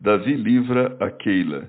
Davi livra a Keila.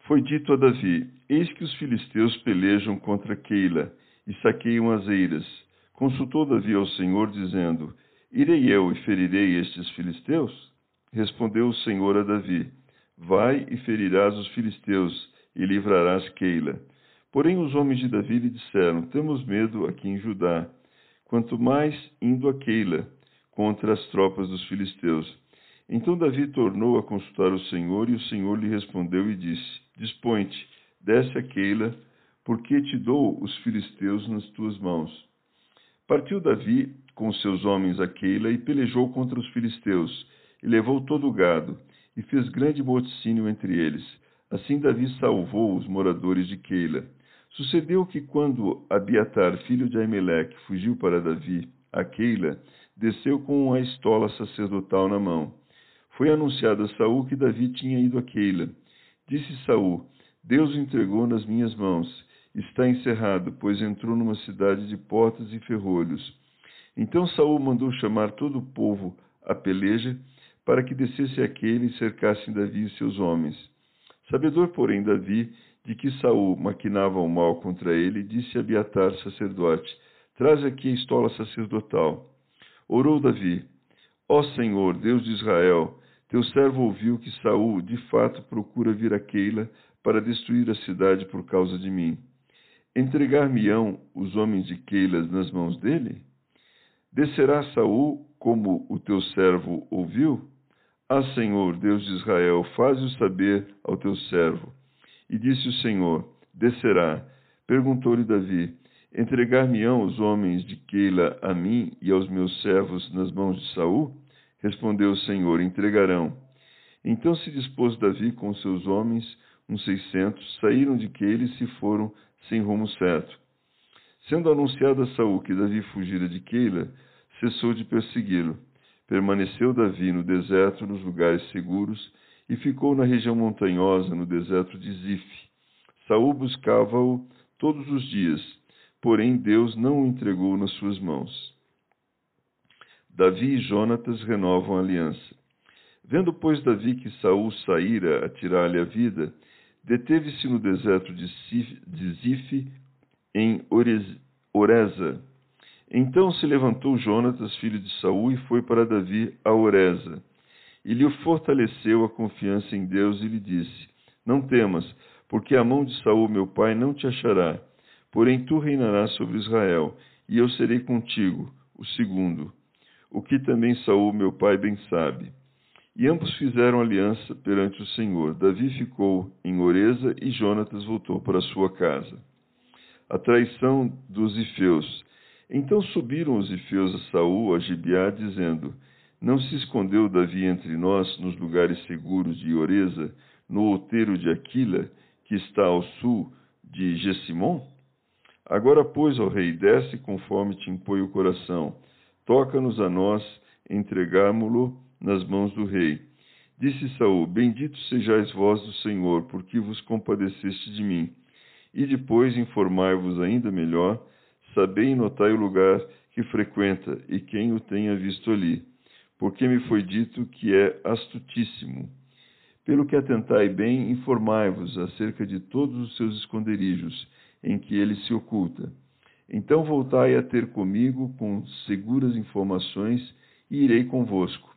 Foi dito a Davi: Eis que os filisteus pelejam contra Keila e saqueiam as eiras. Consultou Davi ao Senhor, dizendo: Irei eu e ferirei estes filisteus? Respondeu o Senhor a Davi: Vai e ferirás os filisteus e livrarás Keila. Porém os homens de Davi lhe disseram: Temos medo aqui em Judá, quanto mais indo a Keila contra as tropas dos filisteus. Então Davi tornou a consultar o Senhor, e o Senhor lhe respondeu e disse: Dispõe-te, desce a Keila, porque te dou os filisteus nas tuas mãos. Partiu Davi com seus homens a Keila e pelejou contra os filisteus, e levou todo o gado, e fez grande morticínio entre eles. Assim Davi salvou os moradores de Keila. Sucedeu que quando Abiatar, filho de Aimeleque, fugiu para Davi a Keila, desceu com a estola sacerdotal na mão. Foi anunciado a Saul que Davi tinha ido a Keila. Disse Saul: Deus o entregou nas minhas mãos. Está encerrado, pois entrou numa cidade de portas e ferrolhos. Então Saul mandou chamar todo o povo à peleja, para que descesse a Keila e cercassem Davi e seus homens. Sabedor, porém, Davi de que Saul maquinava o mal contra ele, disse a Abiatar, sacerdote: Traz aqui a estola sacerdotal. Orou Davi: Ó Senhor, Deus de Israel, teu servo ouviu que Saul de fato procura vir a Keila para destruir a cidade por causa de mim. Entregar-me-ão os homens de Keila nas mãos dele? Descerá Saul como o teu servo ouviu? Ah, Senhor, Deus de Israel, faze-o saber ao teu servo. E disse o Senhor: Descerá. Perguntou-lhe Davi: Entregar-me-ão os homens de Keila a mim e aos meus servos nas mãos de Saul? Respondeu o Senhor: Entregarão. Então se dispôs Davi com seus homens, uns seiscentos, saíram de Keila e se foram sem rumo certo. Sendo anunciado a Saul que Davi fugira de Keila, cessou de persegui-lo. Permaneceu Davi no deserto, nos lugares seguros, e ficou na região montanhosa, no deserto de Zif. Saul buscava-o todos os dias, porém Deus não o entregou nas suas mãos. Davi e Jonatas renovam a aliança. Vendo, pois, Davi que Saul saíra a tirar-lhe a vida, deteve-se no deserto de, Zif, em Oreza. Então se levantou Jonatas, filho de Saul, e foi para Davi a Oreza. E lhe fortaleceu a confiança em Deus e lhe disse: Não temas, porque a mão de Saul, meu pai, não te achará. Porém tu reinarás sobre Israel, e eu serei contigo, o segundo o que também Saul, meu pai, bem sabe. E ambos fizeram aliança perante o Senhor. Davi ficou em Oreza e Jonatas voltou para sua casa. A traição dos Ifeus. Então subiram os Ifeus a Saul, a Gibeá, dizendo: Não se escondeu Davi entre nós nos lugares seguros de Oreza, no outeiro de Aquila, que está ao sul de Gessimon? Agora, pois, ó rei, desce conforme te impõe o coração toca-nos a nós entregámo-lo nas mãos do rei. Disse Saul: Bendito sejais vós do Senhor, porque vos compadeceste de mim. E depois informai-vos ainda melhor, sabei e notai o lugar que frequenta e quem o tenha visto ali, porque me foi dito que é astutíssimo. Pelo que atentai bem, informai-vos acerca de todos os seus esconderijos, em que ele se oculta então voltai a ter comigo com seguras informações e irei convosco.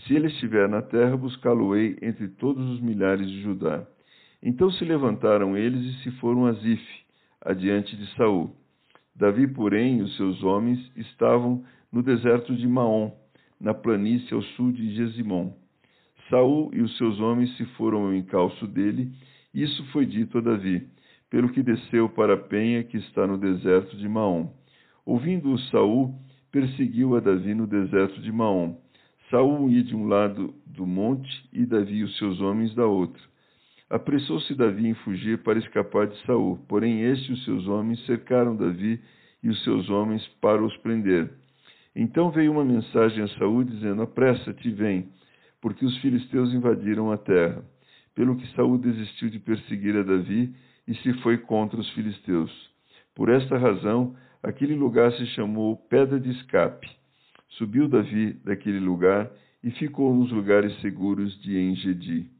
Se ele estiver na terra, buscá-lo-ei entre todos os milhares de Judá. Então se levantaram eles e se foram a Zif, adiante de Saul. Davi, porém, e os seus homens estavam no deserto de Maom, na planície ao sul de Gesimon. Saul e os seus homens se foram ao encalço dele, isso foi dito a Davi pelo que desceu para a penha que está no deserto de Maom. Ouvindo-o Saul, perseguiu a Davi no deserto de Maom. Saul ia de um lado do monte e Davi e os seus homens da outra. Apressou-se Davi em fugir para escapar de Saul, porém este e os seus homens cercaram Davi e os seus homens para os prender. Então veio uma mensagem a Saul dizendo: Apressa-te, vem, porque os filisteus invadiram a terra. Pelo que Saul desistiu de perseguir a Davi e se foi contra os filisteus. Por esta razão, aquele lugar se chamou Pedra de Escape. Subiu Davi daquele lugar e ficou nos lugares seguros de Engedi.